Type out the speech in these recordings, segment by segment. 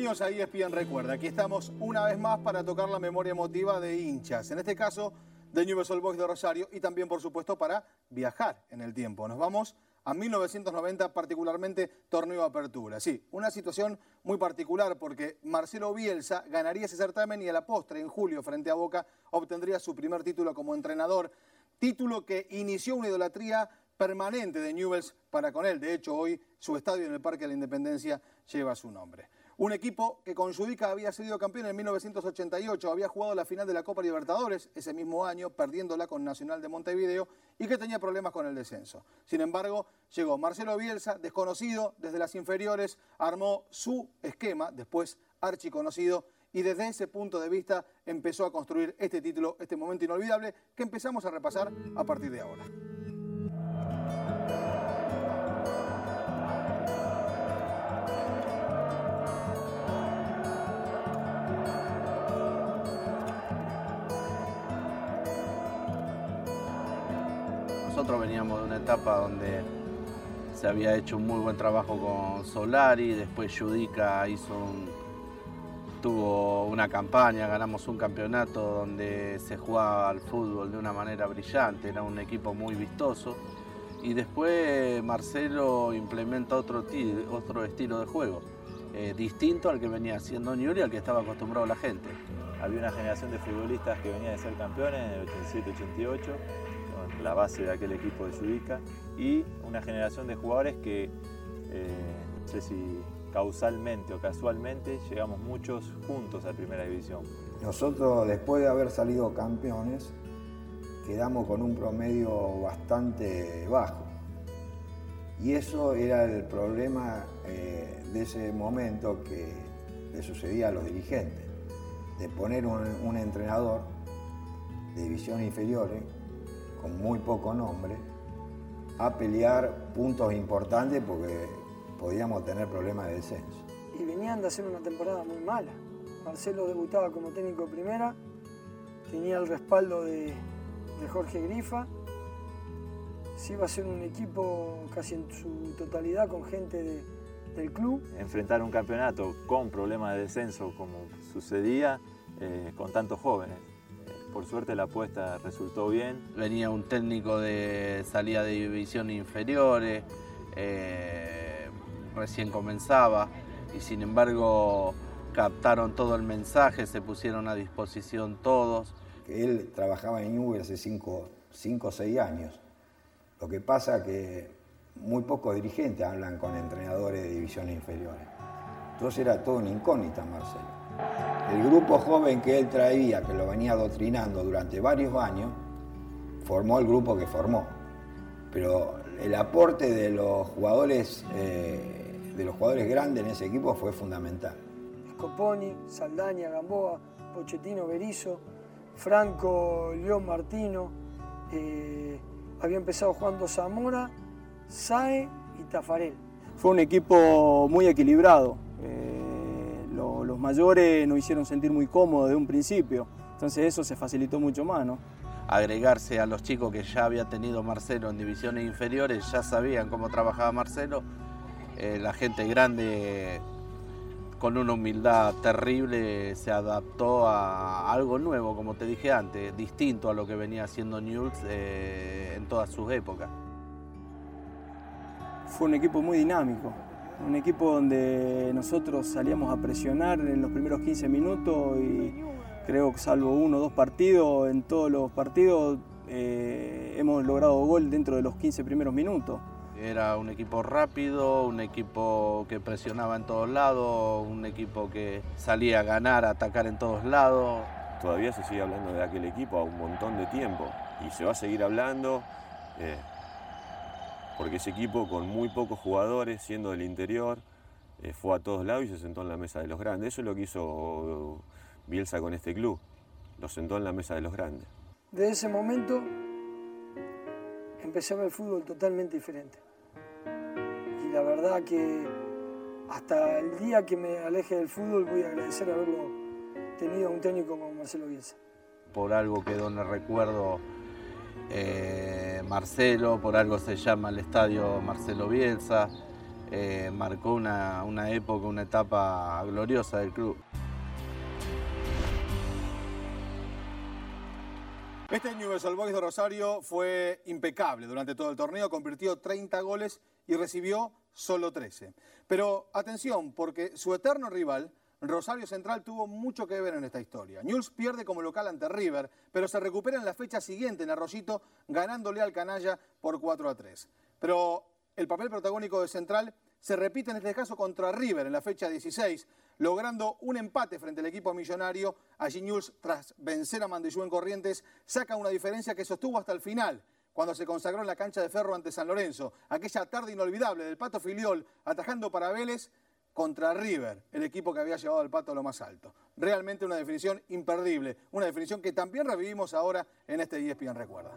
Bienvenidos a ESPN Recuerda. Aquí estamos una vez más para tocar la memoria emotiva de hinchas. En este caso, de Newell's Boys de Rosario y también, por supuesto, para viajar en el tiempo. Nos vamos a 1990, particularmente torneo apertura. Sí, una situación muy particular porque Marcelo Bielsa ganaría ese certamen y a la postre, en julio, frente a Boca, obtendría su primer título como entrenador. Título que inició una idolatría permanente de Newells para con él. De hecho, hoy su estadio en el Parque de la Independencia lleva su nombre. Un equipo que con Judica había sido campeón en 1988, había jugado la final de la Copa Libertadores ese mismo año, perdiéndola con Nacional de Montevideo y que tenía problemas con el descenso. Sin embargo, llegó Marcelo Bielsa, desconocido desde las inferiores, armó su esquema, después archiconocido, y desde ese punto de vista empezó a construir este título, este momento inolvidable que empezamos a repasar a partir de ahora. Etapa donde se había hecho un muy buen trabajo con Solari, después Judica hizo tuvo una campaña, ganamos un campeonato donde se jugaba al fútbol de una manera brillante, era un equipo muy vistoso. Y después Marcelo implementa otro, otro estilo de juego, eh, distinto al que venía haciendo Newell y al que estaba acostumbrado la gente. Había una generación de futbolistas que venía de ser campeones en el 87-88 la base de aquel equipo de Sudica, y una generación de jugadores que, eh, no sé si causalmente o casualmente, llegamos muchos juntos a Primera División. Nosotros, después de haber salido campeones, quedamos con un promedio bastante bajo. Y eso era el problema eh, de ese momento que le sucedía a los dirigentes, de poner un, entrenador de divisiones inferiores con muy poco nombre, a pelear puntos importantes porque podíamos tener problemas de descenso. Y venían de hacer una temporada muy mala. Marcelo debutaba como técnico de primera, tenía el respaldo de, Jorge Grifa, se iba a ser un equipo casi en su totalidad con gente del club. Enfrentar un campeonato con problemas de descenso como sucedía eh, con tantos jóvenes por suerte la apuesta resultó bien. Venía un técnico de salida de división inferiores, eh, recién comenzaba y sin embargo captaron todo el mensaje, se pusieron a disposición todos. Él trabajaba en Newell hace 5 o 6 años. Lo que pasa que muy pocos dirigentes hablan con entrenadores de divisiones inferiores. Entonces era todo una incógnita, Marcelo. El grupo joven que él traía, que lo venía adoctrinando durante varios años, formó el grupo que formó. Pero el aporte de los jugadores, eh, de los jugadores grandes en ese equipo fue fundamental. Scoponi, Saldaña, Gamboa, Pochettino, Berizo, Franco, León Martino. Eh, había empezado jugando Zamora, Sae y Tafarel. Fue un equipo muy equilibrado. Eh, los mayores nos hicieron sentir muy cómodos de un principio, entonces eso se facilitó mucho más, ¿no? Agregarse a los chicos que ya había tenido Marcelo en divisiones inferiores, ya sabían cómo trabajaba Marcelo, eh, la gente grande con una humildad terrible se adaptó a algo nuevo, como te dije antes, distinto a lo que venía haciendo Newell's eh, en todas sus épocas. Fue un equipo muy dinámico, un equipo donde nosotros salíamos a presionar en los primeros 15 minutos y creo que salvo uno o dos partidos, en todos los partidos eh, hemos logrado gol dentro de los 15 primeros minutos. Era un equipo rápido, un equipo que presionaba en todos lados, un equipo que salía a ganar, a atacar en todos lados. Todavía se sigue hablando de aquel equipo a un montón de tiempo y se va a seguir hablando. Eh, porque ese equipo con muy pocos jugadores, siendo del interior, eh, fue a todos lados y se sentó en la mesa de los grandes. Eso es lo que hizo Bielsa con este club, lo sentó en la mesa de los grandes. Desde ese momento empecé a ver el fútbol totalmente diferente. Y la verdad que hasta el día que me aleje del fútbol voy a agradecer haberlo tenido a un técnico como Marcelo Bielsa. Por algo quedó en el recuerdo eh, Marcelo, por algo se llama el estadio Marcelo Bielsa. eh, marcó una, una época, una etapa gloriosa del club. Este Newell's Boys de Rosario fue impecable durante todo el torneo, convirtió 30 goles y recibió solo 13. Pero atención, porque su eterno rival, Rosario Central, tuvo mucho que ver en esta historia. Newell's pierde como local ante River, pero se recupera en la fecha siguiente en Arroyito, ganándole al Canalla por 4 a 3. Pero el papel protagónico de Central se repite en este caso contra River en la fecha 16, logrando un empate frente al equipo millonario. Allí Newell's, tras vencer a Mandillú en Corrientes, saca una diferencia que sostuvo hasta el final, cuando se consagró en la cancha de Ferro ante San Lorenzo. Aquella tarde inolvidable del Pato Filiol, atajando para Vélez contra River, el equipo que había llevado al Pato a lo más alto. Realmente una definición imperdible, una definición que también revivimos ahora en este ESPN Recuerda.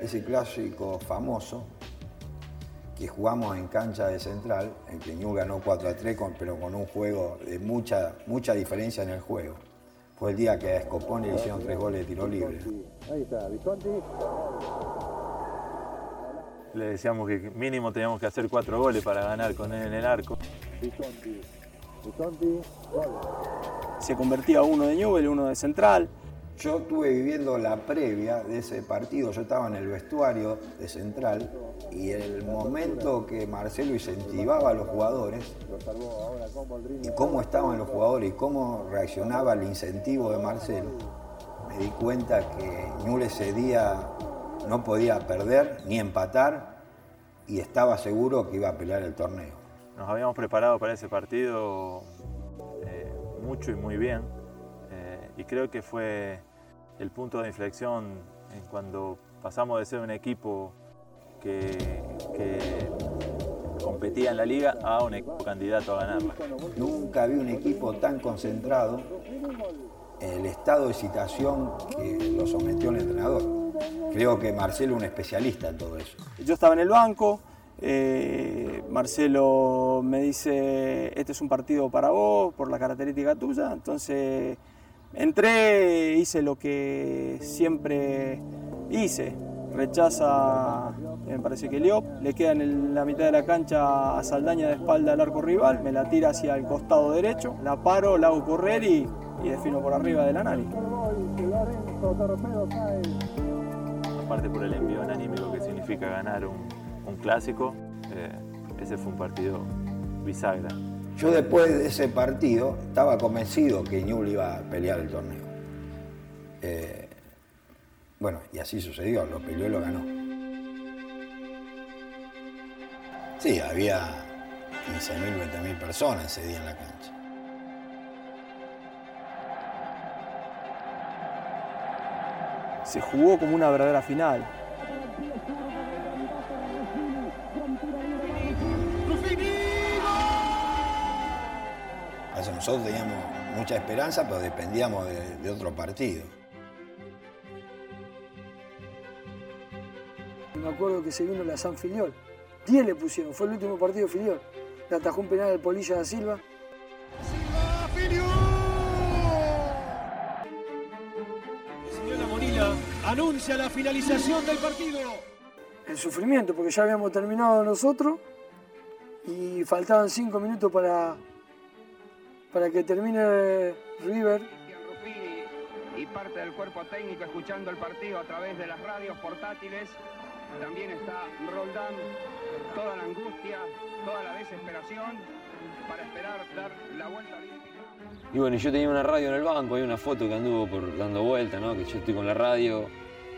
Ese clásico famoso que jugamos en cancha de central, en que Ñu ganó 4 a 3, pero con un juego de mucha, mucha diferencia en el juego. Fue el día que a Escopone le hicieron tres goles de tiro libre. Ahí está, Visconti. Le decíamos que mínimo teníamos que hacer cuatro goles para ganar con él en el arco. Se convertía uno de Newell, uno de Central. Yo estuve viviendo la previa de ese partido, yo estaba en el vestuario de Central y el momento que Marcelo incentivaba a los jugadores y cómo estaban los jugadores y cómo reaccionaba el incentivo de Marcelo, me di cuenta que Ñule ese día no podía perder ni empatar y estaba seguro que iba a pelear el torneo. Nos habíamos preparado para ese partido eh, mucho y muy bien eh, y creo que fue el punto de inflexión en cuando pasamos de ser un equipo que, competía en la liga a un equipo candidato a ganarla. Nunca vi un equipo tan concentrado en el estado de situación que lo sometió el entrenador. Creo que Marcelo es un especialista en todo eso. Yo estaba en el banco, eh, Marcelo me dice, este es un partido para vos, por la característica tuya, entonces entré, hice lo que siempre hice, rechaza, me parece que Leop, le queda en la mitad de la cancha a Saldaña de espalda al arco rival, me la tira hacia el costado derecho, la paro, la hago correr y, defino por arriba del análisis. Aparte por el envío anímico que significa ganar un, clásico, eh, ese fue un partido bisagra. Yo después de ese partido estaba convencido que Ñul iba a pelear el torneo. Eh, bueno, y así sucedió, lo peleó y lo ganó. Sí, había 15.000, 20.000 personas ese día en la cancha. Se jugó como una verdadera final. nosotros teníamos mucha esperanza, pero dependíamos de otro partido. Me acuerdo que se vino la San Filiol. 10 le pusieron, fue el último partido Filiol. Le atajó un penal al Polilla da Silva. ¡Silva anuncia la finalización del partido. El sufrimiento, porque ya habíamos terminado nosotros y faltaban 5 minutos para, para que termine River y parte del cuerpo técnico escuchando el partido a través de las radios portátiles también está Roldán, toda la angustia, toda la desesperación para esperar dar la vuelta. Y bueno, yo tenía una radio en el banco, hay una foto que anduvo por dando vuelta, ¿no? Que yo estoy con la radio,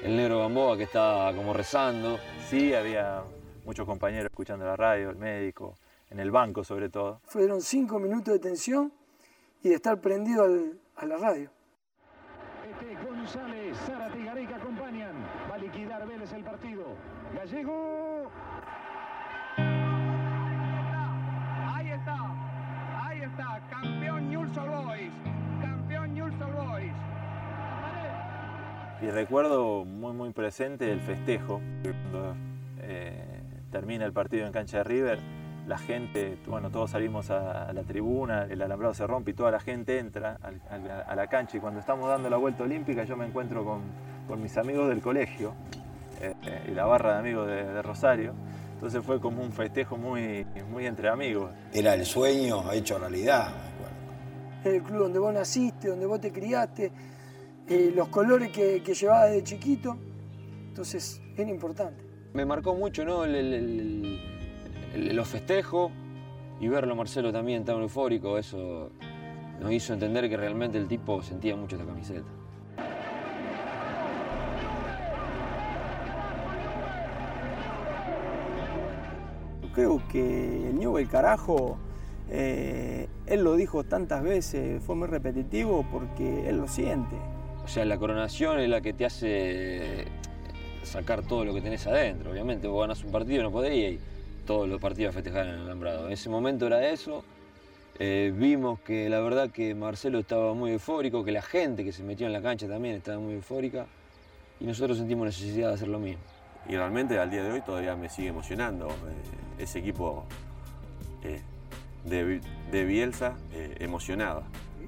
el negro Gamboa que está como rezando. Sí, había muchos compañeros escuchando la radio, el médico, en el banco sobre todo. Fueron cinco minutos de tensión y de estar prendido a la radio. Este González, Zárate y Gareca acompañan. Va a liquidar Vélez el partido. Gallego. Y recuerdo muy muy presente el festejo cuando eh, termina el partido en cancha de River la gente, bueno, todos salimos a, la tribuna, el alambrado se rompe y toda la gente entra a, la cancha y cuando estamos dando la vuelta olímpica yo me encuentro con, mis amigos del colegio eh, y la barra de amigos de, Rosario. Entonces fue como un festejo muy, muy entre amigos. Era el sueño hecho realidad, me acuerdo. el club donde vos naciste, donde vos te criaste, eh, los colores que, que llevabas desde chiquito. Entonces, era importante. Me marcó mucho ¿no? el- el- el- el- los festejos y verlo Marcelo también tan eufórico, eso nos hizo entender que realmente el tipo sentía mucho esta camiseta. Creo que el Newell carajo, eh, él lo dijo tantas veces, fue muy repetitivo porque él lo siente. O sea, la coronación es la que te hace sacar todo lo que tenés adentro. Obviamente, vos ganás un partido, no podés ir todos los partidos a festejar en el alambrado. En ese momento era eso. Eh, vimos que la verdad que Marcelo estaba muy eufórico, que la gente que se metió en la cancha también estaba muy eufórica. Y nosotros sentimos necesidad de hacer lo mismo. Y realmente al día de hoy todavía me sigue emocionando eh, ese equipo eh, de, Bi- de Bielsa eh, emocionaba.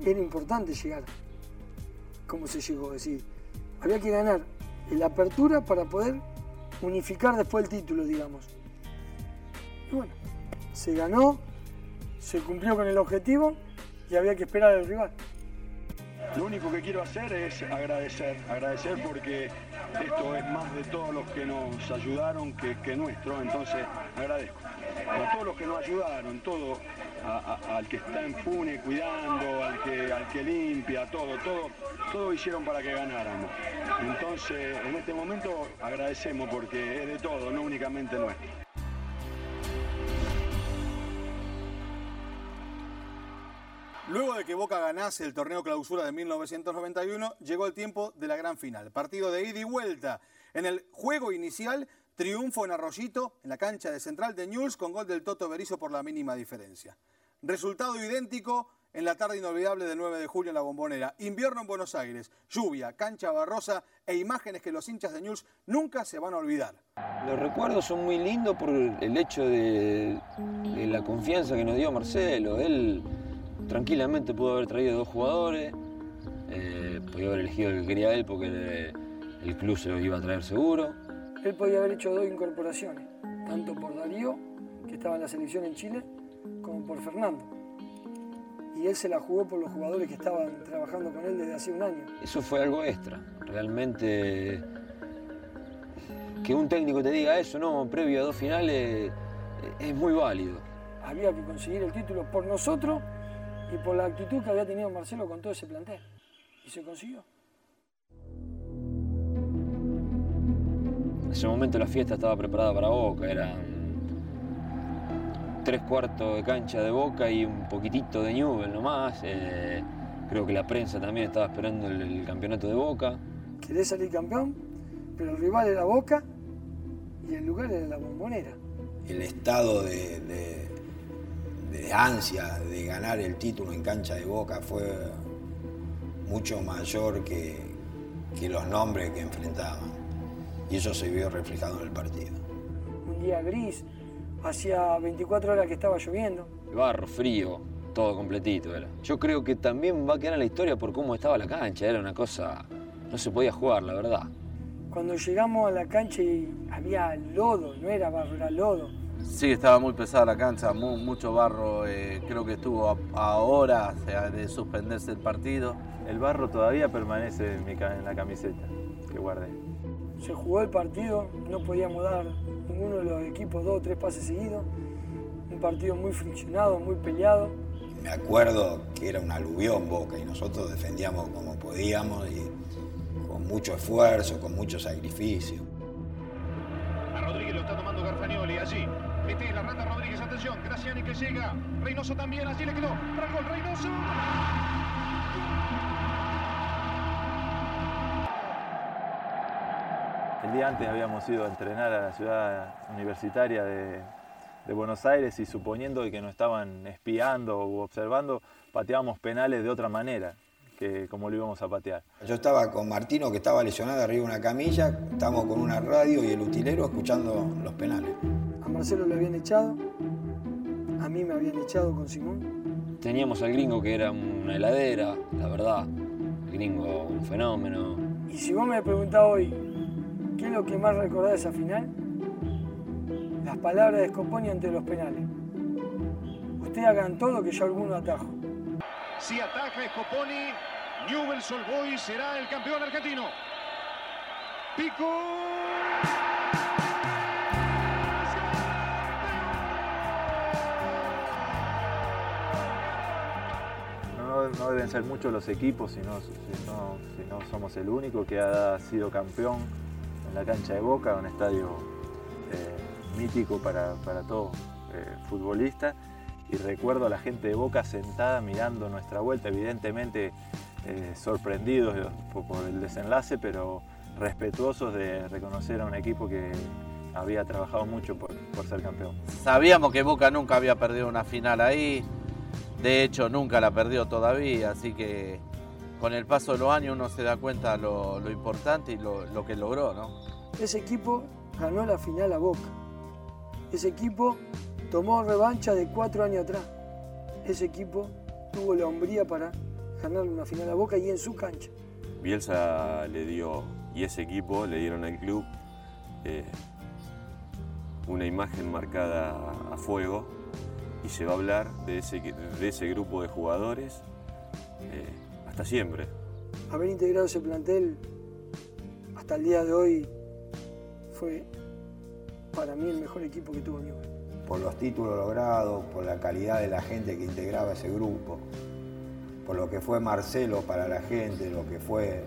Era importante llegar. ¿Cómo se llegó? Es decir, había que ganar la apertura para poder unificar después el título, digamos. Y bueno, se ganó, se cumplió con el objetivo y había que esperar al rival. Lo único que quiero hacer es agradecer, agradecer porque esto es más de todos los que nos ayudaron que, que nuestro, entonces agradezco. A todos los que nos ayudaron, todo, al que está en Pune cuidando, al que, al que limpia, todo, todo, todo hicieron para que ganáramos. Entonces, en este momento agradecemos porque es de todo, no únicamente nuestro. Luego de que Boca ganase el torneo clausura de 1991, llegó el tiempo de la gran final. Partido de ida y vuelta. En el juego inicial, triunfo en Arroyito, en la cancha de Central de News, con gol del Toto Berizo por la mínima diferencia. Resultado idéntico en la tarde inolvidable del 9 de julio en la Bombonera. Invierno en Buenos Aires, lluvia, cancha barrosa e imágenes que los hinchas de News nunca se van a olvidar. Los recuerdos son muy lindos por el hecho de, de la confianza que nos dio Marcelo. Él tranquilamente pudo haber traído dos jugadores, eh, podía haber elegido el que quería él porque el, el club se lo iba a traer seguro. Él podía haber hecho dos incorporaciones, tanto por Darío, que estaba en la selección en Chile, como por Fernando. Y él se la jugó por los jugadores que estaban trabajando con él desde hace un año. Eso fue algo extra. Realmente que un técnico te diga eso, no, previo a dos finales, eh, es muy válido. Había que conseguir el título por nosotros y por la actitud que había tenido Marcelo con todo ese plantel. Y se consiguió. En ese momento la fiesta estaba preparada para Boca, eran tres cuartos de cancha de Boca y un poquitito de Newell nomás. eh, creo que la prensa también estaba esperando el, el campeonato de Boca. Querés salir campeón, pero el rival era Boca y el lugar era la bombonera. El estado de, de- de ansia de ganar el título en cancha de Boca fue mucho mayor que, que los nombres que enfrentaban. Y eso se vio reflejado en el partido. Un día gris, hacía 24 horas que estaba lloviendo. Barro, frío, todo completito era. Yo creo que también va a quedar en la historia por cómo estaba la cancha, era una cosa... No se podía jugar, la verdad. Cuando llegamos a la cancha y había lodo, no era barro, era lodo. Sí, estaba muy pesada la cancha, mu- mucho barro. eh, creo que estuvo a, a horas de suspenderse el partido. El barro todavía permanece en, mi ca- en la camiseta que guardé. Se jugó el partido, no podíamos dar ninguno de los equipos dos o tres pases seguidos. Un partido muy friccionado, muy peleado. Me acuerdo que era un aluvión Boca y nosotros defendíamos como podíamos y con mucho esfuerzo, con mucho sacrificio. A Rodríguez lo está tomando Garfagnoli allí. Atención. Graciani que llega. Reynoso también, allí le quedó. Para el gol, Reynoso. El día antes habíamos ido a entrenar a la ciudad universitaria de, de Buenos Aires y suponiendo que nos estaban espiando u observando, pateábamos penales de otra manera que como lo íbamos a patear. Yo estaba con Martino, que estaba lesionado arriba de una camilla, estábamos con una radio y el utilero escuchando los penales. A Marcelo le habían echado, a mí me habían echado con Simón. Teníamos al gringo que era una heladera, la verdad. El gringo, un fenómeno. Y si vos me preguntás hoy, ¿qué es lo que más recordás de esa final? las palabras de Scoponi ante los penales. Ustedes hagan todo que ya alguno atajo. Si ataja Scoponi, Newell's Old Boys será el campeón argentino. Pico. No, deben ser muchos los equipos, si no, si no- somos el único que ha sido campeón en la cancha de Boca, un estadio eh, mítico para, para todo eh, futbolista. Y recuerdo a la gente de Boca sentada mirando nuestra vuelta, evidentemente eh, sorprendidos por, por el desenlace, pero respetuosos de reconocer a un equipo que había trabajado mucho por, por ser campeón. Sabíamos que Boca nunca había perdido una final ahí, de hecho nunca la perdió todavía, así que con el paso de los años uno se da cuenta lo, lo importante y lo, lo que logró, ¿no? Ese equipo ganó la final a Boca. Ese equipo tomó revancha de cuatro años atrás. Ese equipo tuvo la hombría para ganarle una final a Boca y en su cancha. Bielsa le dio, y ese equipo le dieron al club eh, una imagen marcada a fuego y se va a hablar de ese, de ese grupo de jugadores eh, hasta siempre. Haber integrado ese plantel hasta el día de hoy fue para mí el mejor equipo que tuvo Newell's. por los títulos logrados, por la calidad de la gente que integraba ese grupo, por lo que fue Marcelo para la gente, lo que fue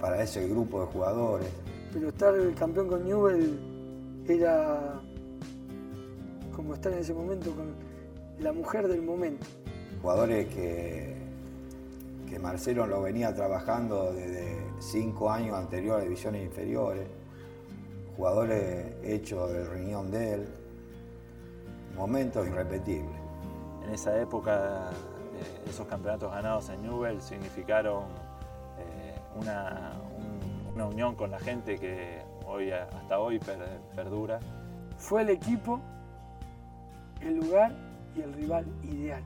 para ese grupo de jugadores. Pero estar el campeón con Newell era como estar en ese momento con la mujer del momento. Jugadores que, que Marcelo lo venía trabajando desde cinco años anteriores a divisiones inferiores, jugadores hechos del riñón de él, momentos irrepetibles. En esa época, eh, esos campeonatos ganados en Newell significaron eh, una, un- una unión con la gente que hoy, hasta hoy per- perdura. Fue el equipo, el lugar y el rival ideal,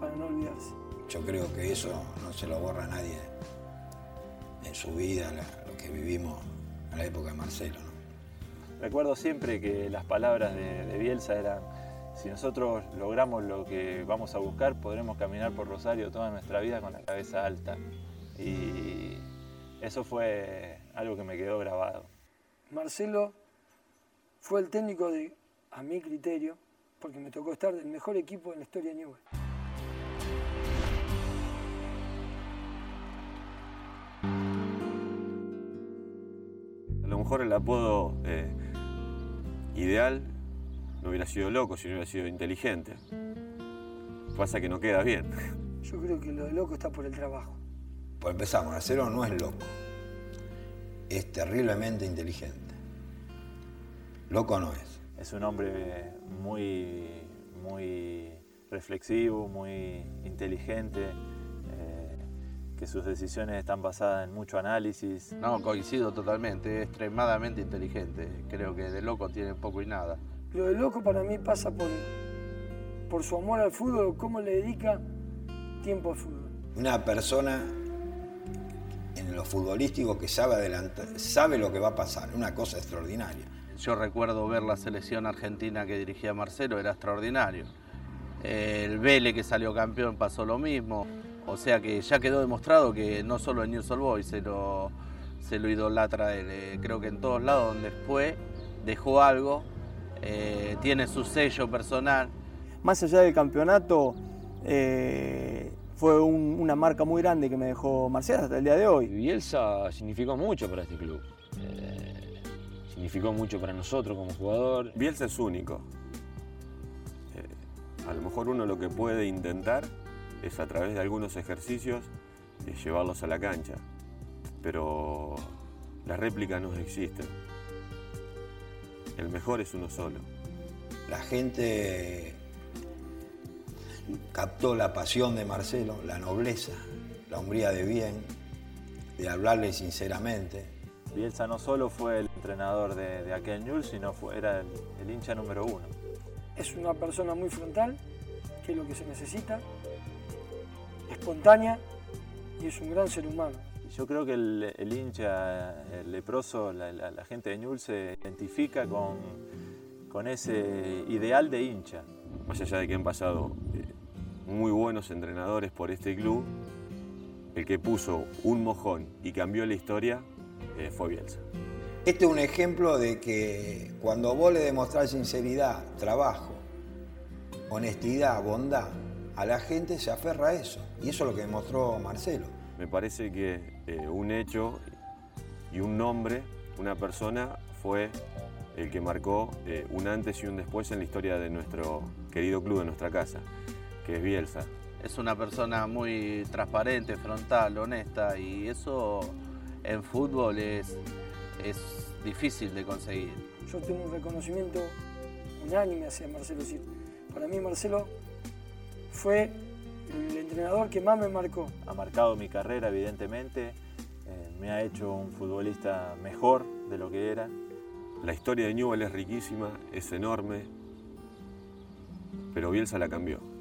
para no olvidarse. Yo creo que eso no se lo borra a nadie en su vida, la- lo que vivimos en la época de Marcelo. ¿no? Recuerdo siempre que las palabras de, de Bielsa eran, si nosotros logramos lo que vamos a buscar, podremos caminar por Rosario toda nuestra vida con la cabeza alta. Y eso fue algo que me quedó grabado. Marcelo fue el técnico de, a mi criterio, porque me tocó estar del mejor equipo en la historia de Newell. A lo mejor el apodo eh, ideal no hubiera sido loco, si no hubiera sido inteligente. Pasa que no queda bien. Yo creo que lo de loco está por el trabajo. Por empezar, Marcelo no es loco, es terriblemente inteligente. Loco no es. Es un hombre muy, muy reflexivo, muy inteligente, eh, que sus decisiones están basadas en mucho análisis. No, coincido totalmente, es extremadamente inteligente, creo que de loco tiene poco y nada. Lo de loco para mí pasa por, por su amor al fútbol, cómo le dedica tiempo al fútbol. Una persona en lo futbolístico que sabe adelantar, sabe lo que va a pasar, una cosa extraordinaria. Yo recuerdo ver la selección argentina que dirigía Marcelo, era extraordinario. El Vélez que salió campeón pasó lo mismo. O sea que ya quedó demostrado que no solo en News All Boys se lo, se lo idolatra él. Eh, creo que en todos lados donde fue dejó algo, eh, tiene su sello personal. Más allá del campeonato, eh, fue un- una marca muy grande que me dejó Marcelo hasta el día de hoy. Bielsa significó mucho para este club. Eh, significó mucho para nosotros como jugador. Bielsa es único. Eh, a lo mejor uno lo que puede intentar es a través de algunos ejercicios eh, llevarlos a la cancha. Pero las réplicas no existen. El mejor es uno solo. La gente captó la pasión de Marcelo, la nobleza, la hombría de bien, de hablarle sinceramente. Bielsa no solo fue el entrenador de, de aquel Newell's, sino fue, era el, el hincha número uno. Es una persona muy frontal, que es lo que se necesita, espontánea y es un gran ser humano. Yo creo que el, el hincha, el leproso, la, la- la gente de Newell's se identifica con, con ese ideal de hincha. Más allá de que han pasado eh, muy buenos entrenadores por este club, el que puso un mojón y cambió la historia eh, fue Bielsa. Este es un ejemplo de que cuando vos le demostrás sinceridad, trabajo, honestidad, bondad, a la gente se aferra a eso. Y eso es lo que demostró Marcelo. Me parece que eh, un hecho y un nombre, una persona, fue el que marcó eh, un antes y un después en la historia de nuestro querido club, de nuestra casa, que es Bielsa. Es una persona muy transparente, frontal, honesta y eso en fútbol es, es difícil de conseguir. Yo tengo un reconocimiento unánime hacia Marcelo. para mí Marcelo fue el entrenador que más me marcó. Ha marcado mi carrera, evidentemente. Eh, me ha hecho un futbolista mejor de lo que era. La historia de Newell es riquísima, es enorme, pero Bielsa la cambió.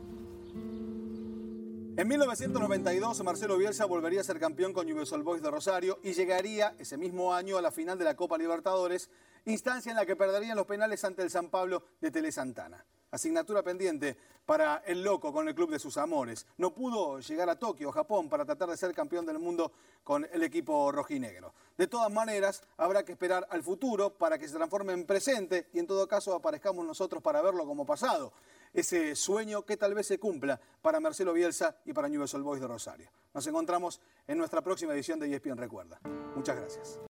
En 1992, Marcelo Bielsa volvería a ser campeón con Newell's Old Boys de Rosario y llegaría ese mismo año a la final de la Copa Libertadores, instancia en la que perderían los penales ante el San Pablo de Tele Santana asignatura pendiente para el loco con el club de sus amores. No pudo llegar a Tokio, Japón, para tratar de ser campeón del mundo con el equipo rojinegro. De todas maneras, habrá que esperar al futuro para que se transforme en presente y en todo caso aparezcamos nosotros para verlo como pasado. Ese sueño que tal vez se cumpla para Marcelo Bielsa y para Newell's Old Boys de Rosario. Nos encontramos en nuestra próxima edición de ESPN Recuerda. Muchas gracias.